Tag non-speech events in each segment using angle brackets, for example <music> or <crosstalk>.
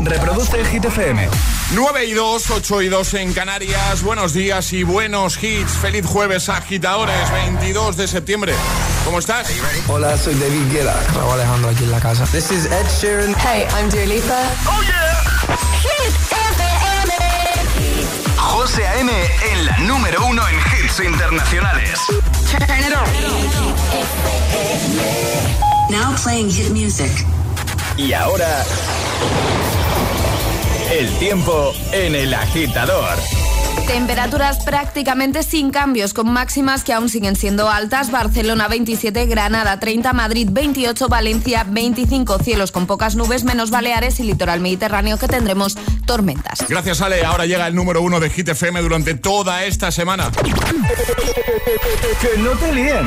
Reproduce Hit FM. 9 y 2, 8 y 2 en Canarias. Buenos días y buenos hits. Feliz jueves, agitadores, 22 de septiembre. ¿Cómo estás? Hola, soy David Guetta. Raúl Alejandro aquí en la casa. This is Ed Sheeran. Hey, I'm Dua Lipa. ¡Oh, yeah! Hit FM. José A.M. en la número uno en hits internacionales. Turn it on. Now playing hit music. Y ahora... El tiempo en el agitador. Temperaturas prácticamente sin cambios, con máximas que aún siguen siendo altas. Barcelona 27, Granada 30, Madrid 28, Valencia 25. Cielos con pocas nubes, menos Baleares y litoral mediterráneo que tendremos tormentas. Gracias, Ale. Ahora llega el número uno de Hit FM durante toda esta semana. que no te líen.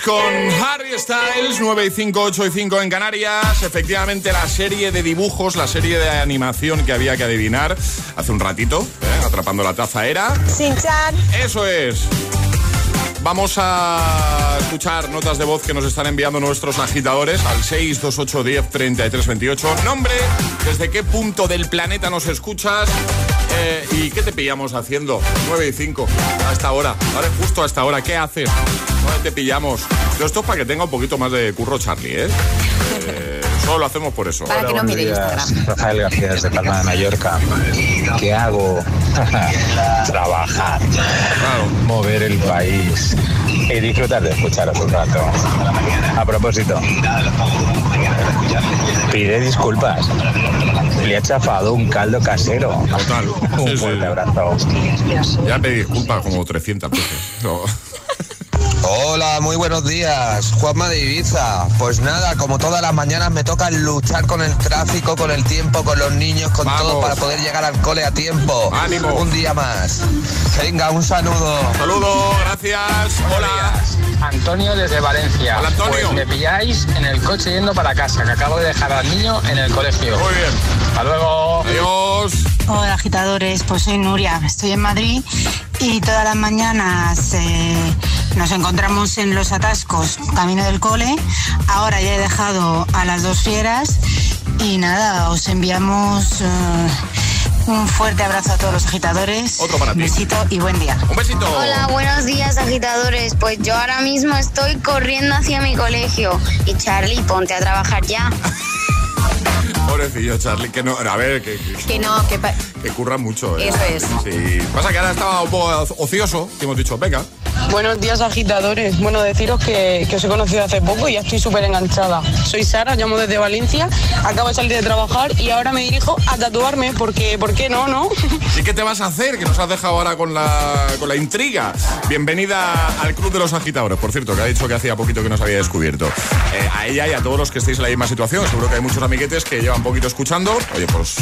con Harry Styles, 9 y 5, 8 y 5 en Canarias. Efectivamente, la serie de dibujos, la serie de animación que había que adivinar hace un ratito, ¿eh? atrapando la taza, era. Sin-chan. Eso es. Vamos a escuchar notas de voz que nos están enviando nuestros agitadores al 628 10 33 28. Nombre, desde qué punto del planeta nos escuchas eh, y qué te pillamos haciendo. 9 y 5, a esta hora, ¿vale? Justo a esta hora, ¿qué haces? ¿Dónde te pillamos? Esto es para que tenga un poquito más de curro Charlie, ¿eh? Eh, solo lo hacemos por eso. Para que no mire Instagram. Rafael García desde Palma de Mallorca. ¿Qué hago? <laughs> Trabajar, Claro. mover el país y disfrutar de escucharos un rato. A propósito, pide disculpas. Le ha chafado un caldo casero. Total. Un fuerte abrazo. Ya pedí disculpas como 300 veces. No. <laughs> Hola, muy buenos días. Juanma de Ibiza. Pues nada, como todas las mañanas me toca luchar con el tráfico, con el tiempo, con los niños, con Vamos. todo para poder llegar al cole a tiempo. Ánimo. Un día más. Venga, un saludo. Saludos, gracias. Hola. Antonio desde Valencia. Hola, Antonio. Pues me pilláis en el coche yendo para casa, que acabo de dejar al niño en el colegio. Muy bien. Hasta luego. Adiós. Hola agitadores, pues soy Nuria, estoy en Madrid y todas las mañanas eh, Nos encontramos en los atascos, camino del cole. Ahora ya he dejado a las dos fieras y nada, os enviamos eh, un fuerte abrazo a todos los agitadores. Otro para ti. Besito y buen día. Un besito. Hola, buenos días agitadores. Pues yo ahora mismo estoy corriendo hacia mi colegio. Y Charlie, ponte a trabajar ya. <laughs> <laughs> Pobrecillo, Charlie, que no. A ver, que, que, Que no, que... que curra mucho. ¿eh? Eso es. Sí. Pasa que ahora estaba un poco ocioso, que hemos dicho, venga. Buenos días agitadores. Bueno, deciros que, que os he conocido hace poco y ya estoy súper enganchada. Soy Sara, llamo desde Valencia, acabo de salir de trabajar y ahora me dirijo a tatuarme porque, ¿por qué no, no? ¿Y qué te vas a hacer? Que nos has dejado ahora con la, con la intriga. Bienvenida al Club de los Agitadores, por cierto, que ha dicho que hacía poquito que nos había descubierto. Eh, a ella y a todos los que estéis en la misma situación. Seguro que hay muchos amiguetes que llevan poquito escuchando. Oye, pues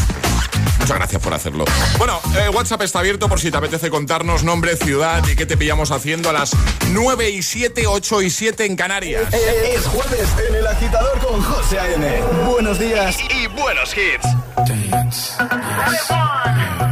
muchas gracias por hacerlo. Bueno, eh, WhatsApp está abierto por si te apetece contarnos nombre, ciudad y qué te pillamos haciendo a las 9 y 7, 8 y 7 en Canarias. Es jueves en el agitador con José A.M. Buenos días y, buenos hits. Dance, yes.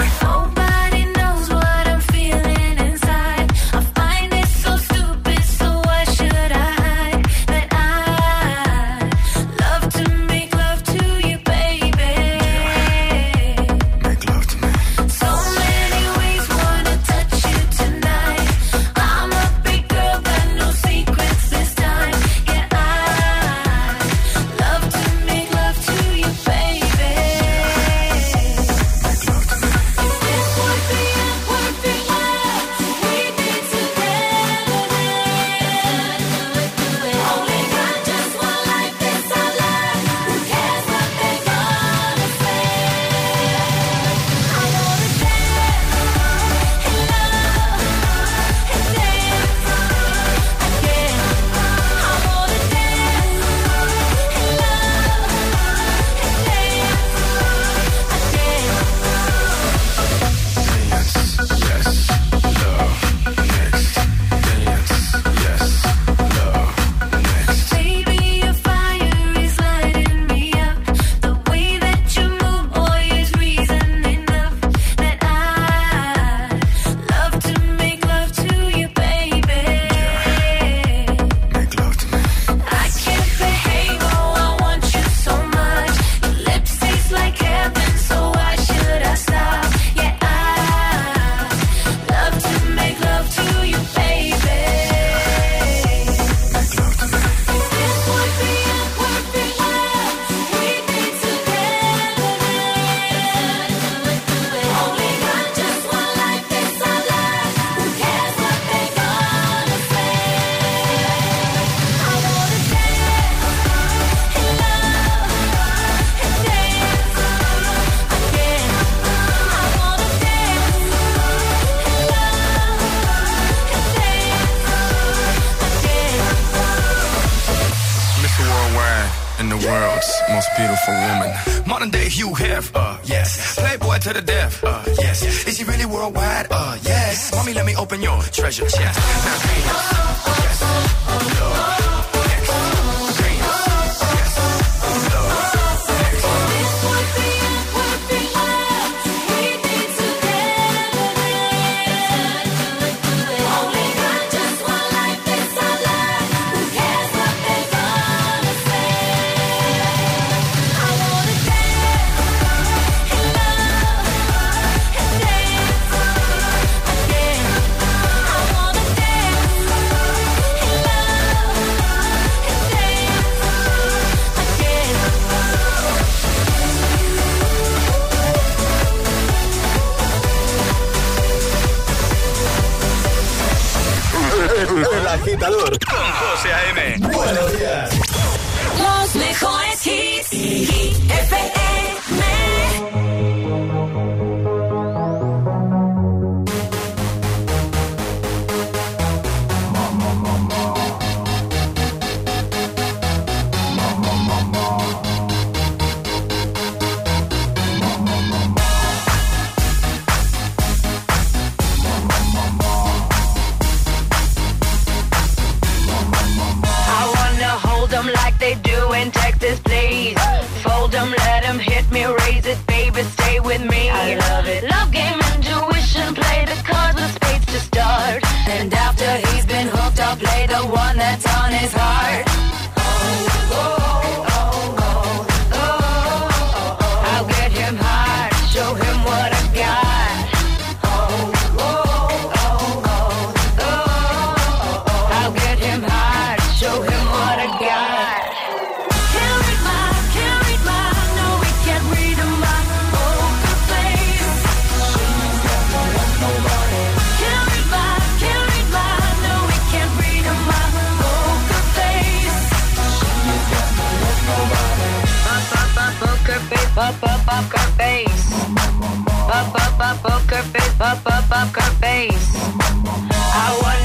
Agitador con José A.M. Buenos días. Los mejores hits y play the one that's on his heart. up, up, up her face. I want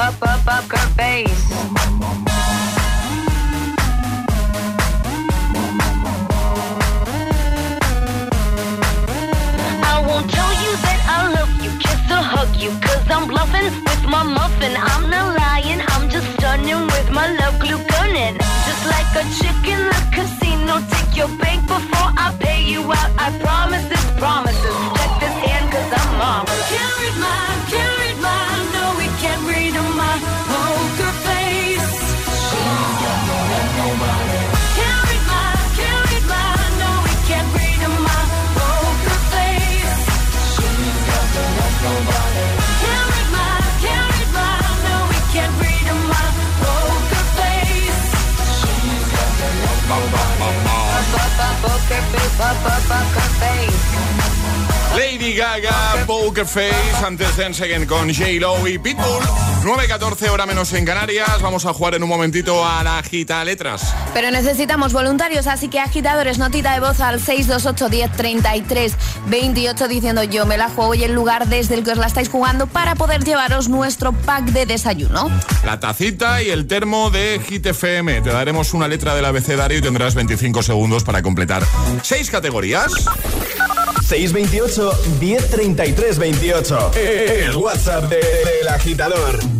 up, up, up her face. I won't tell you that I love you, kiss or hug you, cause I'm bluffing with my muffin. I'm not lying, I'm just stunning with my love glue gunning. Just like a chicken in the casino, take your baby. poker face, poker face. Lady Gaga, Poker Face, antes Dance Again con J-Lo y Pitbull. 9.14 hora menos en Canarias, vamos a jugar en un momentito a la agita letras. Pero necesitamos voluntarios, así que agitadores, notita de voz al 628-1033-28 diciendo yo me la juego y el lugar desde el que os la estáis jugando para poder llevaros nuestro pack de desayuno. La tacita y el termo de HITFM. Te daremos una letra del abecedario y tendrás 25 segundos para completar seis categorías. 628 1033 28. El WhatsApp del de, de, agitador.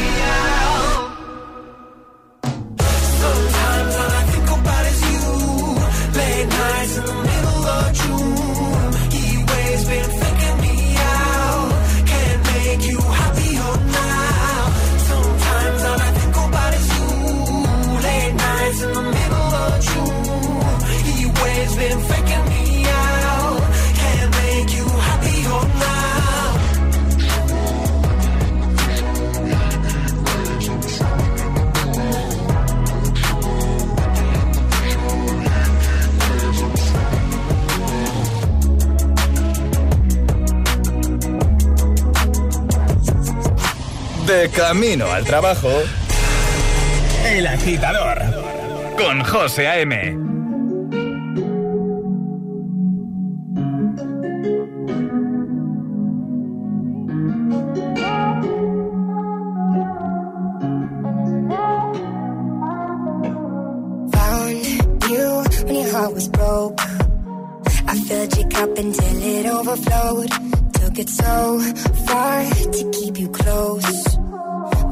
De camino al trabajo. El agitador. Con José A.M. Found you when your heart was broke. I filled your cup until it overflowed. Took it so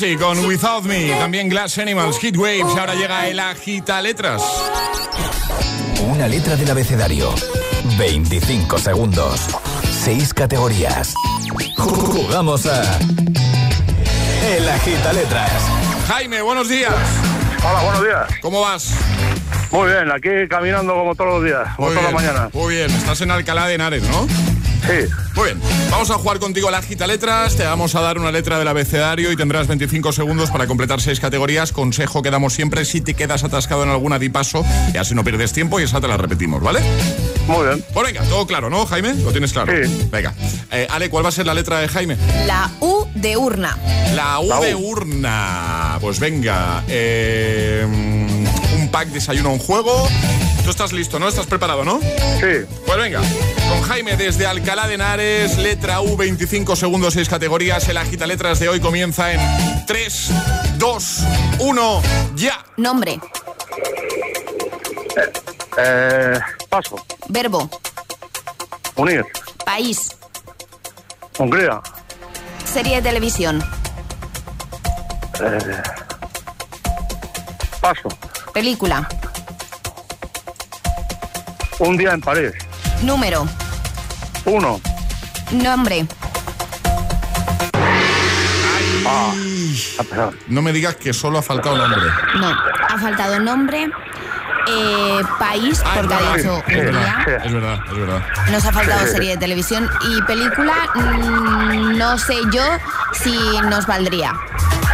Halsey con Without Me, también Glass Animals, Hit Waves, ahora llega el agita letras. Una letra del abecedario. 25 segundos. 6 categorías. Jugamos a. El agita letras. Jaime, buenos días. Hola, buenos días. ¿Cómo vas? Muy bien, aquí caminando como todos los días, como todas las mañanas. Muy bien, estás en Alcalá de Henares, ¿no? Sí. Muy bien, vamos a jugar contigo a las gita letras. Te vamos a dar una letra del abecedario y tendrás 25 segundos para completar seis categorías. Consejo que damos siempre si te quedas atascado en alguna di paso y así no pierdes tiempo y esa te la repetimos, ¿vale? Muy bien. Pues venga, todo claro, ¿no, Jaime? ¿Lo tienes claro? Sí. Venga. Eh, Ale, ¿cuál va a ser la letra de Jaime? La U de urna. La U La U. de urna. Pues venga. eh, pack desayuno, un juego. Tú estás listo, ¿no? ¿Estás preparado, no? Sí. Pues venga. Con Jaime desde Alcalá de Henares, letra U, 25 segundos, 6 categorías. El agita letras de hoy comienza en 3, 2, 1, ya. Nombre. Eh, paso. Verbo. Unir. País. Hungría. Serie de televisión. Eh, paso. Película. Un día en París. Número. Uno. Nombre. Ah, ah. No me digas que solo ha faltado nombre. No. Ha faltado nombre. eh, país, Ah, es porque ha verdad. dicho Es verdad, es verdad, es verdad. Nos ha faltado serie de televisión y película. mm, no sé yo si nos valdría.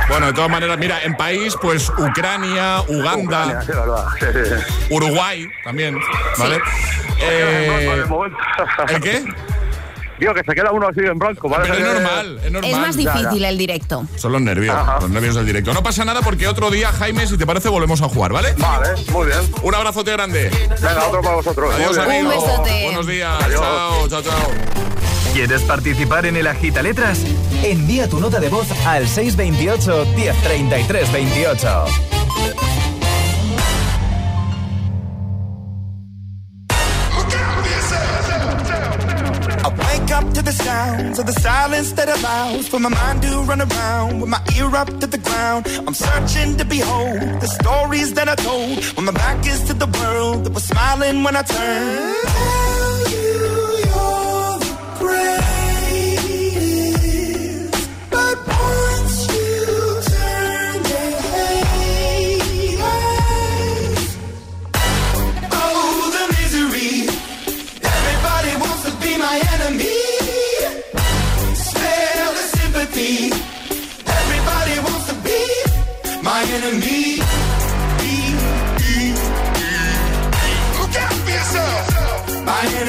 Bueno, de todas maneras, mira, en país, pues Ucrania, Uganda, Ucrania, sí. Sí, sí, sí. Uruguay también, ¿vale? Eh, el momento. ¿El qué? Digo que se queda uno así en blanco. Pero parece es que- normal, es normal. Es más Ya, ya. difícil el directo. Son los nervios, Ajá. los nervios del directo. No pasa nada porque otro día, Jaime, si te parece, volvemos a jugar, ¿vale? Vale, muy bien. Un abrazote grande. Venga, otro para vosotros. Adiós, Muy bien. amigo. Un besote. Buenos días. Adiós. Chao, chao, chao. ¿Quieres participar en el Agita Letras? Envía tu nota de voz al 628 1033 28. I wake up to the sounds of the silence that allows for my mind to run around with my ear up to the ground. I'm searching to behold the stories that I told when my back is to the world that was smiling when I turned.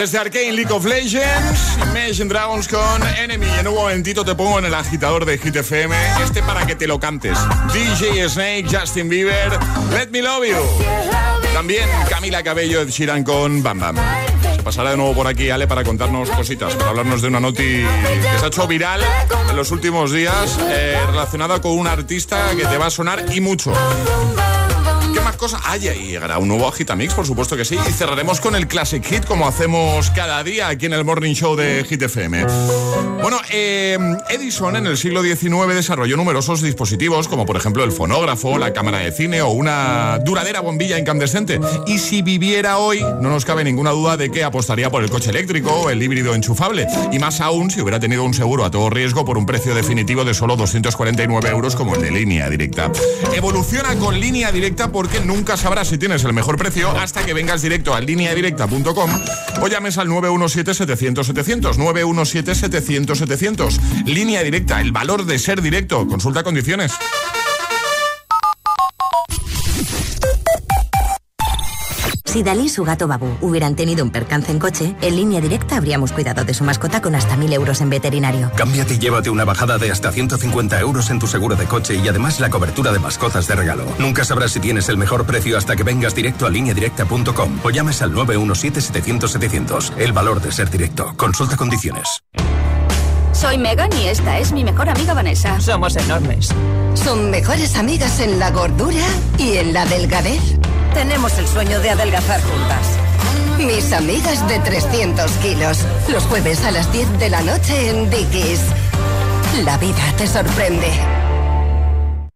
Desde Arcane League of Legends, Imagine Dragons con Enemy. En un momentito te pongo en el agitador de Hit FM, este para que te lo cantes. DJ Snake, Justin Bieber, Let Me Love You. También Camila Cabello, Ed Sheeran con Bam Bam. Se pasará de nuevo por aquí Ale para contarnos cositas, para hablarnos de una noti que se ha hecho viral en los últimos días eh, relacionada con un artista que te va a sonar y mucho. ¿Qué más cosas hay? Y llegará un nuevo Agitamix, por supuesto que sí. Y cerraremos con el Classic Hit, como hacemos cada día aquí en el Morning Show de Hit FM. Bueno, eh, Edison en el siglo XIX desarrolló numerosos dispositivos, como por ejemplo el fonógrafo, la cámara de cine o una duradera bombilla incandescente. Y si viviera hoy, no nos cabe ninguna duda de que apostaría por el coche eléctrico o el híbrido enchufable. Y más aún si hubiera tenido un seguro a todo riesgo por un precio definitivo de solo 249 euros como el de línea directa. Evoluciona con línea directa porque nunca sabrás si tienes el mejor precio hasta que vengas directo a lineadirecta.com o llames al 917-700-700. 917-700-700. Línea directa, el valor de ser directo. Consulta condiciones. Si Dalí y su gato Babu hubieran tenido un percance en coche, en línea directa habríamos cuidado de su mascota con hasta 1000 euros en veterinario. Cámbiate y llévate una bajada de hasta 150 euros en tu seguro de coche y además la cobertura de mascotas de regalo. Nunca sabrás si tienes el mejor precio hasta que vengas directo a lineadirecta.com o llames al 917-700-700. El valor de ser directo. Consulta condiciones. Soy Megan y esta es mi mejor amiga Vanessa. Somos enormes. Son mejores amigas en la gordura y en la delgadez. Tenemos el sueño de adelgazar juntas. Mis amigas de 300 kilos. Los jueves a las 10 de la noche en Dickies. La vida te sorprende.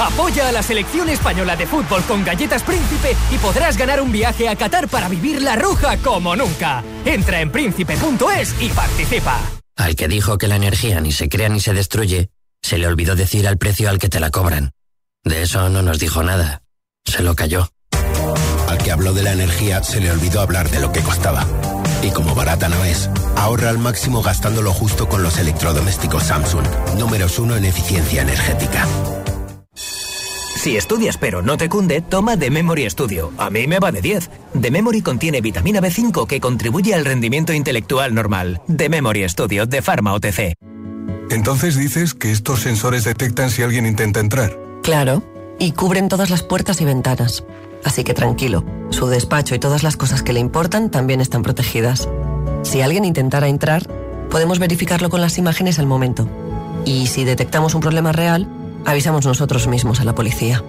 Apoya a la selección española de fútbol con galletas Príncipe y podrás ganar un viaje a Qatar para vivir la roja como nunca. Entra en príncipe.es y participa. Al que dijo que la energía ni se crea ni se destruye, se le olvidó decir al precio al que te la cobran. De eso no nos dijo nada. Se lo cayó. Al que habló de la energía se le olvidó hablar de lo que costaba. Y como barata no es, ahorra al máximo gastándolo justo con los electrodomésticos Samsung, números uno en eficiencia energética. Si estudias pero no te cunde, toma The Memory Studio. A mí me va de 10. The Memory contiene vitamina B5 que contribuye al rendimiento intelectual normal. The Memory Studio de Pharma OTC. Entonces dices que estos sensores detectan si alguien intenta entrar. Claro, y cubren todas las puertas y ventanas. Así que tranquilo, su despacho y todas las cosas que le importan también están protegidas. Si alguien intentara entrar, podemos verificarlo con las imágenes al momento. Y si detectamos un problema real, avisamos nosotros mismos a la policía.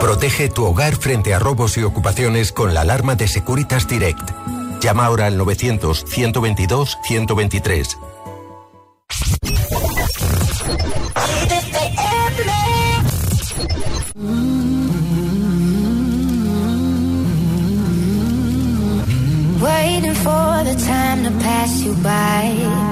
Protege tu hogar frente a robos y ocupaciones con la alarma de Securitas Direct. Llama ahora al 900-122-123. Waiting for the time to pass you by.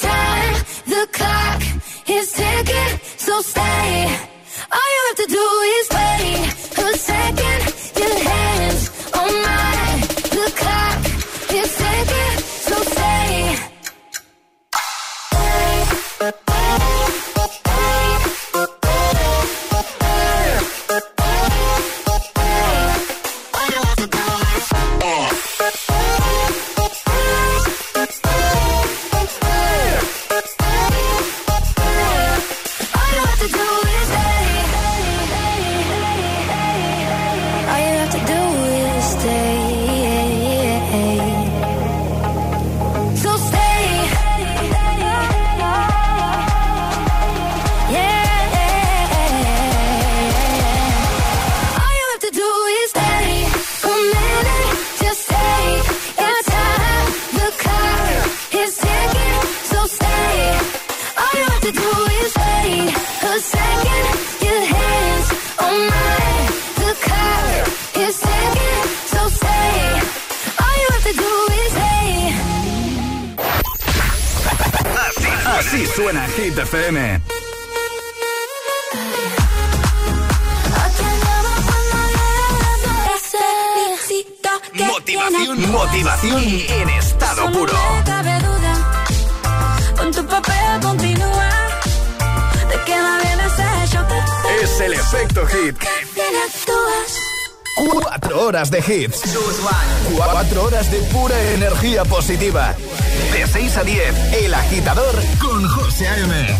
Time. The clock is ticking, so stay. All you have to do is wait a second. Suena Hit FM. Motivación, motivación en estado puro. Es el efecto hit. Cuatro horas de hits. Cuatro horas de pura energía positiva a 10, El Agitador con José A.M.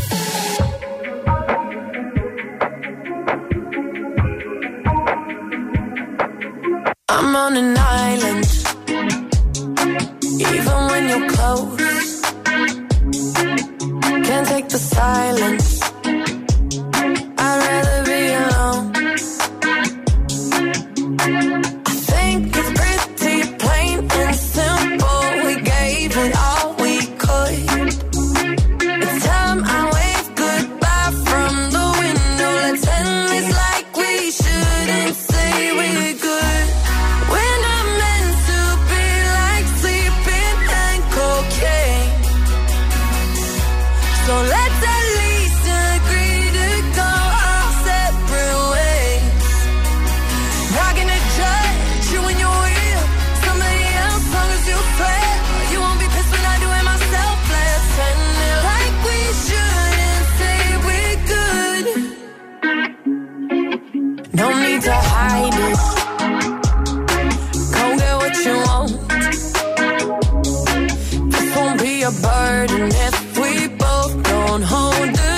If we both don't hold it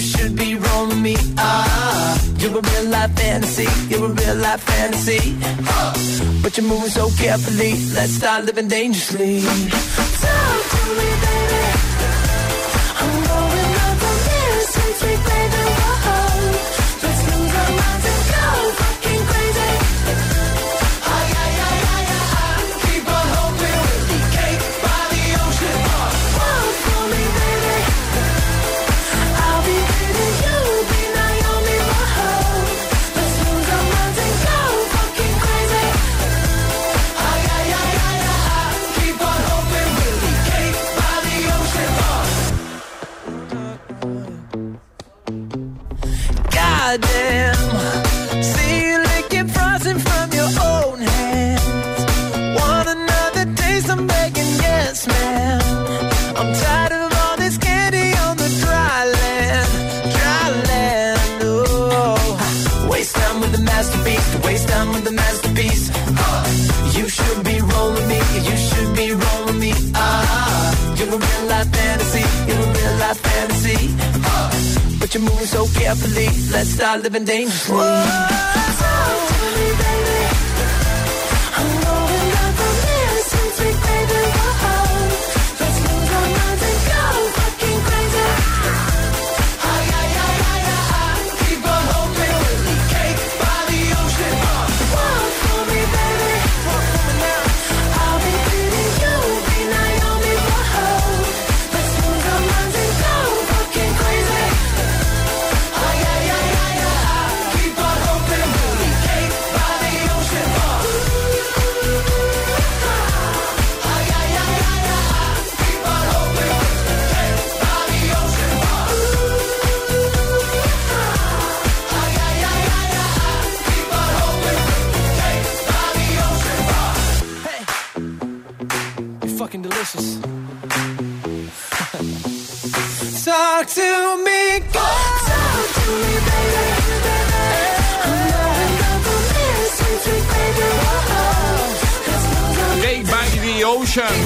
should be rolling me Ah, You're a real life fantasy. You're a real life fantasy. But you're moving so carefully. Let's start living dangerously. Talk to me, baby. Let's start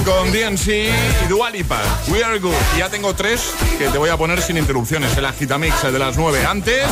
con DNC y Dua Lipa. We are good. Y ya tengo tres que te voy a poner sin interrupciones. El agitamix de las nueve antes.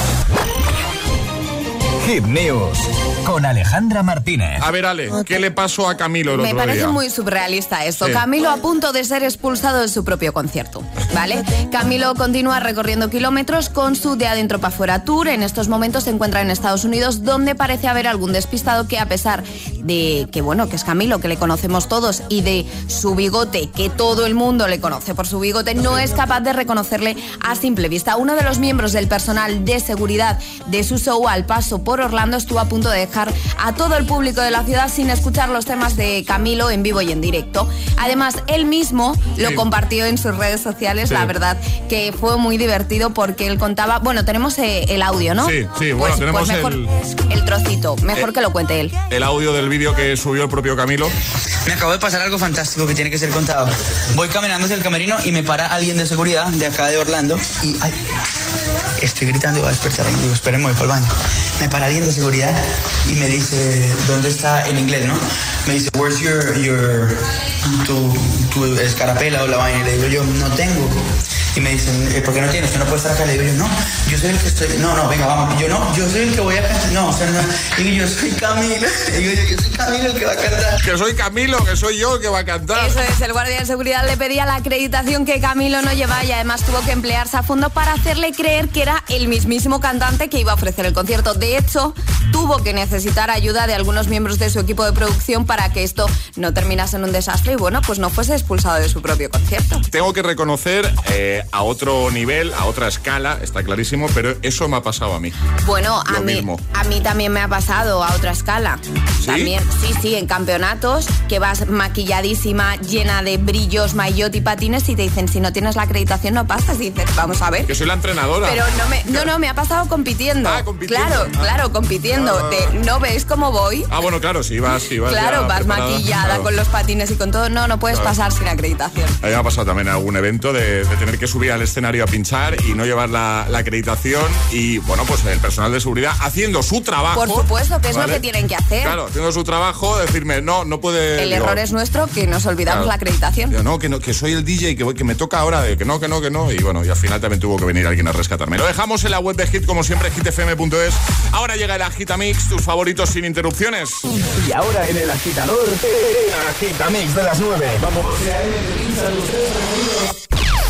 Hit News con Alejandra Martínez. A ver, Ale, ¿qué le pasó a Camilo el Me otro parece día? muy surrealista esto. Sí. Camilo a punto de ser expulsado de su propio concierto, ¿vale? Camilo continúa recorriendo kilómetros con su de adentro para afuera tour. En estos momentos se encuentra en Estados Unidos, donde parece haber algún despistado que a pesar de que, bueno, que es Camilo, que le conocemos todos, y de su bigote, que todo el mundo le conoce por su bigote, no es capaz de reconocerle a simple vista. Uno de los miembros del personal de seguridad de su show al paso por Orlando estuvo a punto de dejar a todo el público de la ciudad sin escuchar los temas de Camilo en vivo y en directo. Además, él mismo lo Sí. compartió en sus redes sociales, Sí. la verdad que fue muy divertido porque él contaba, bueno, tenemos eh, el audio, ¿no? Sí, sí, bueno, Pues- tenemos pues mejor el- el trocito, mejor Eh, que lo cuente él. El audio del vídeo que subió el propio Camilo. Me acabo de pasar algo fantástico que tiene que ser contado. Voy caminando hacia el camerino y me para alguien de seguridad de acá de Orlando y estoy gritando voy a despertar. Digo, esperen, voy por el baño. Me para alguien de seguridad y me dice, ¿dónde está en inglés, no? Me dice, where's your, your, escarapela o la vaina? Y le digo yo, no tengo. Y me dicen, "Eh, ¿por qué no tienes? ¿Usted no puede estar acá? Le digo yo, no, yo soy el que estoy, no, no, venga, vamos. Yo no, yo soy el que voy a cantar. No, o sea, no. Digo, yo soy Camilo. <laughs> Digo yo, yo soy Camilo el que va a cantar. Que soy Camilo, que soy yo el que va a cantar. Eso es, el guardia de seguridad le pedía la acreditación que Camilo no llevaba y además tuvo que emplearse a fondo para hacerle creer que era el mismísimo cantante que iba a ofrecer el concierto. De hecho, tuvo que necesitar ayuda de algunos miembros de su equipo de producción para que esto no terminase en un desastre y bueno, pues no fuese expulsado de su propio concierto. Tengo que reconocer eh, a otro nivel, a otra escala, está clarísimo, pero eso me ha pasado a mí. Bueno, a mí, mismo. a mí también me ha pasado a otra escala. ¿Sí? También, sí, sí, en campeonatos que vas maquilladísima, llena de brillos, maillot y patines y te dicen si no tienes la acreditación no pasas y dices, vamos a ver. Que soy la entrenadora. Pero no me, no, no, me ha pasado compitiendo. Ah, compitiendo. Claro, Ah. claro, compitiendo. Ah. De, ¿No ves cómo voy? Ah, bueno, claro, si vas, si vas claro, vas preparada, maquillada claro. con los patines y con todo. No, no puedes Claro. pasar sin acreditación. A mí me ha pasado también algún evento de, de tener que subir al escenario a pinchar y no llevar la, la acreditación y, bueno, pues el personal de seguridad haciendo su trabajo. Por supuesto, que es ¿vale? lo que tienen que hacer. Claro, haciendo su trabajo, decirme, no, no puede... El digo, error es nuestro que nos olvidamos Claro. la acreditación. digo, no, que no, que soy el DJ, que, voy- que me toca ahora, que no, que no, que no. Y bueno, y al final también tuvo que venir alguien a rescatarme. Lo dejamos en la web de Hit, como siempre, hitfm.es. Ahora llega el Agitamix, tus favoritos sin interrupciones. Y ahora en el agitador, el agitamix de las 9. Vamos.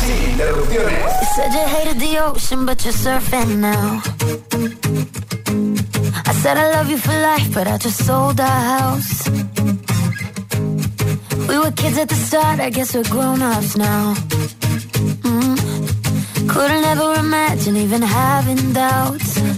Sin interrupciones. You said you hated the ocean, but you're surfing now. I said I love you for life, but I just sold our house. We were kids at the start, I guess we're grown ups now. Mm. Couldn't ever imagine even having doubts,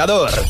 agitador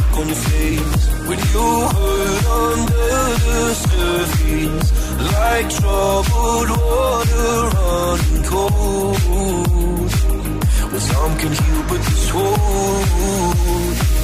Seeing on your face. When you hurt under the surface. Like troubled water running cold. Well, some can heal, but this won't.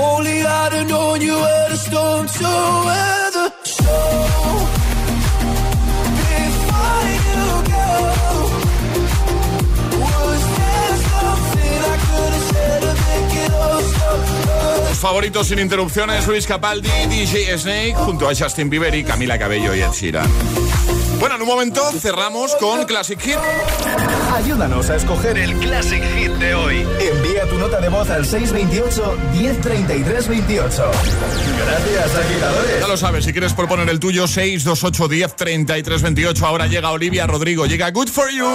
Only I'd have known you were the storm to weather. So, before you favoritos sin interrupciones, Luis Capaldi, DJ Snake, junto a Justin Bieber y Camila Cabello y Ed Sheeran. Bueno, en un momento cerramos con Classic Hit. Ayúdanos a escoger el Classic Hit de hoy. Envía tu nota de voz al 628 1033 28. Gracias, agitadores. Ya lo sabes, si quieres proponer el tuyo, 628 10 33 28. Ahora llega Olivia Rodrigo, llega Good For You.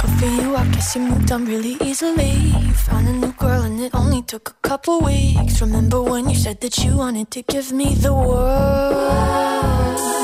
Good for you, I guess you moved on really easily. You found a new girl and it only took a couple weeks. Remember when you said that you wanted to give me the world?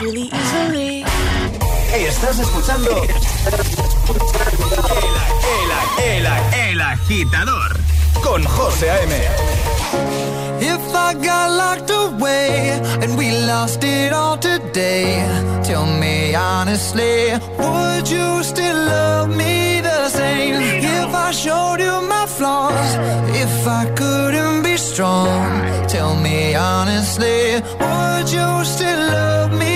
really easily. Estás escuchando El, el, el agitador con José A.M. If I got locked away and we lost it all today, tell me honestly, would you still love me the same? If I showed you my flaws, if I couldn't be strong, tell me honestly, would you still love me the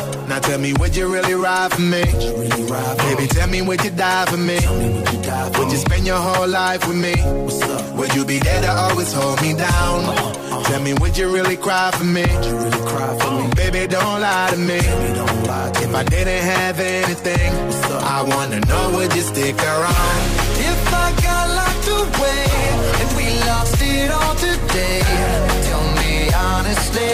Tell me, would you really ride for me? Baby, tell me, would you die for me? Would you spend your whole life with me? Would you be there to always hold me down? Tell me, would you really cry for me? Baby, don't lie to me. If I didn't have anything, I wanna know, would you stick around? If I got locked away and we lost it all today, tell me honestly,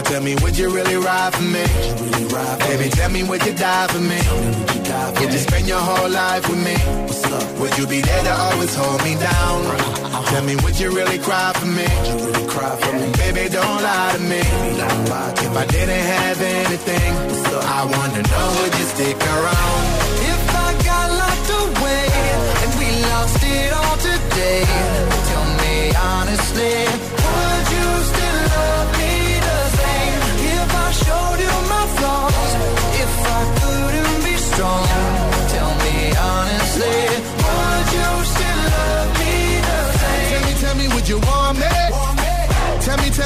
Now tell me, would you really ride for me? Baby, tell me, would you die for me? Would you spend your whole life with me? Would you be there to always hold me down? Tell me, would you really cry for me? Baby, don't lie to me. If I didn't have anything, I wanna know, would you stick around?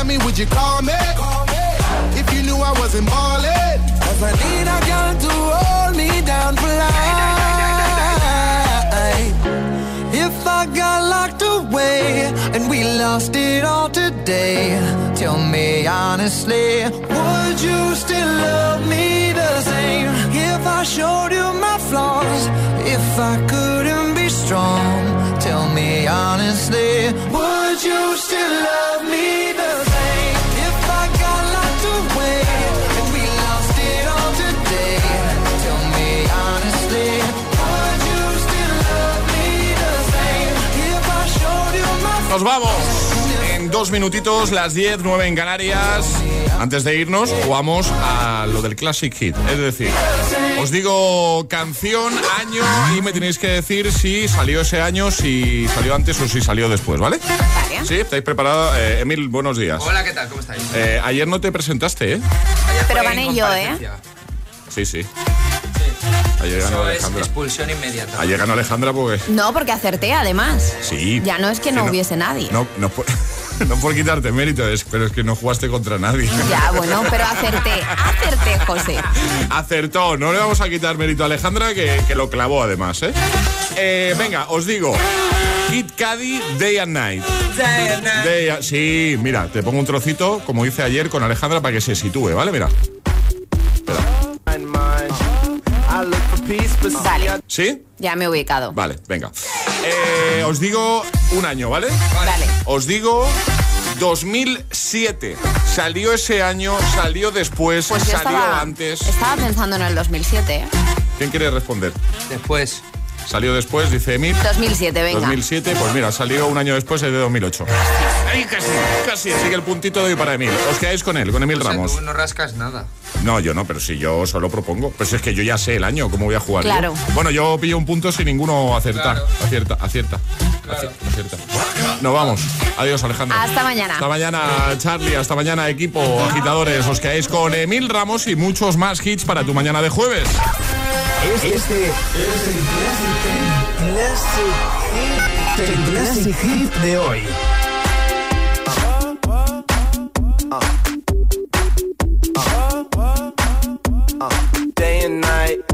Tell me, me, would you call me? If you knew I wasn't ballin'. Cause I need a girl to hold me down for life. If I got locked away and we lost it all today, tell me honestly, would you still love me the same? If I showed you my flaws, if I couldn't be strong, tell me honestly, would you still love me Nos vamos. En dos minutitos, las 10, 9 en Canarias. Antes de irnos, jugamos a lo del Classic Hit. Es decir, os digo canción, año y me tenéis que decir si salió ese año, si salió antes o si salió después, ¿vale? Vale. ¿Sí? ¿Estáis preparados? Eh, Emil, buenos días. Hola, ¿qué tal? ¿Cómo estáis? Eh, ayer no te presentaste, ¿eh? Pero en yo, ¿eh? Sí, sí. Ayer ganó Eso es Alejandra. expulsión inmediata. Ayer ganó Alejandra porque... No, porque acerté además. Sí. Ya no es que no hubiese nadie. No, no, por, <laughs> no por quitarte mérito, es- pero es que no jugaste contra nadie. Ya, bueno, pero acerté. Acerté, José. Acertó, no le vamos a quitar mérito a Alejandra, que, que lo clavó además, ¿eh? Eh, venga, os digo. Kid Cudi, Day and Night. Day a- sí, mira, te pongo un trocito, como hice ayer con Alejandra, para que se sitúe, ¿vale? Mira. Vale, ¿Sí? ya me he ubicado. Vale, venga. Eh, os digo un año, ¿vale? Vale. Os digo 2007. Salió ese año, salió después, Pues salió estaba, antes. estaba pensando en el 2007. ¿eh? ¿Quién quiere responder? Después. Salió después, dice Emil. 2007, venga. 2007, pues mira, salió un año después, es de 2008. Ay, casi, casi, así que el puntito de hoy para Emil. Os quedáis con él, con Emil O sea, Ramos. tú no rascas nada. No, yo no, pero si yo solo propongo. Pues es que yo ya sé el año, cómo voy a jugar. yo. Claro. Bueno, yo pillo un punto sin ninguno acertar. Acierta, acierta. Aci- acierta. Nos vamos. Adiós, Alejandro. Hasta mañana. Hasta mañana, Charlie. Hasta mañana, equipo, agitadores. Os quedáis con Emil Ramos y muchos más hits para tu mañana de jueves. Este es el Classic, el Classic Hit de hoy. midnight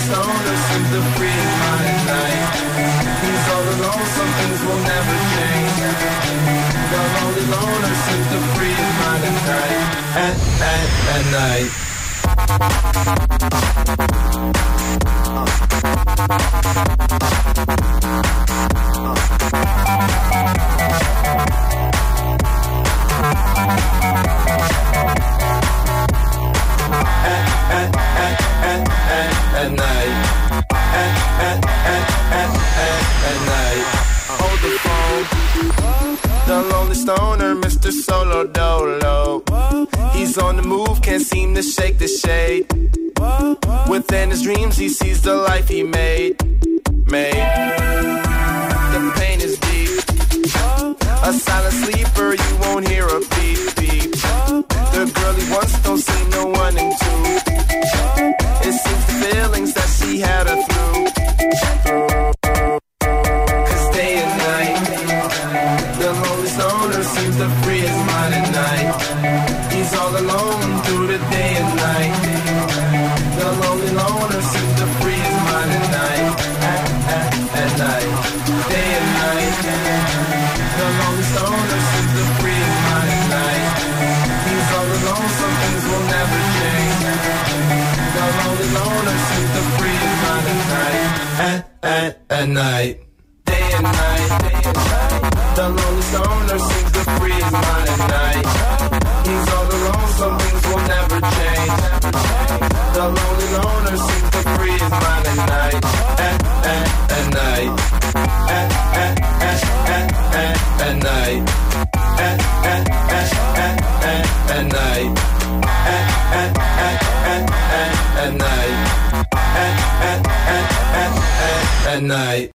He's in the night. He's all alone, some things will never change. The lonely in the night. At, at, at night. At, at, stoner, Mr. Solo Dolo. He's on the move, can't seem to shake the shade. Within his dreams, he sees the life he made. Made. The pain is deep. A silent sleeper, you won't hear a beep beep. The girl he wants don't see no one in two. It seems the feelings that she had her night. Day and night. The lonely stoner night.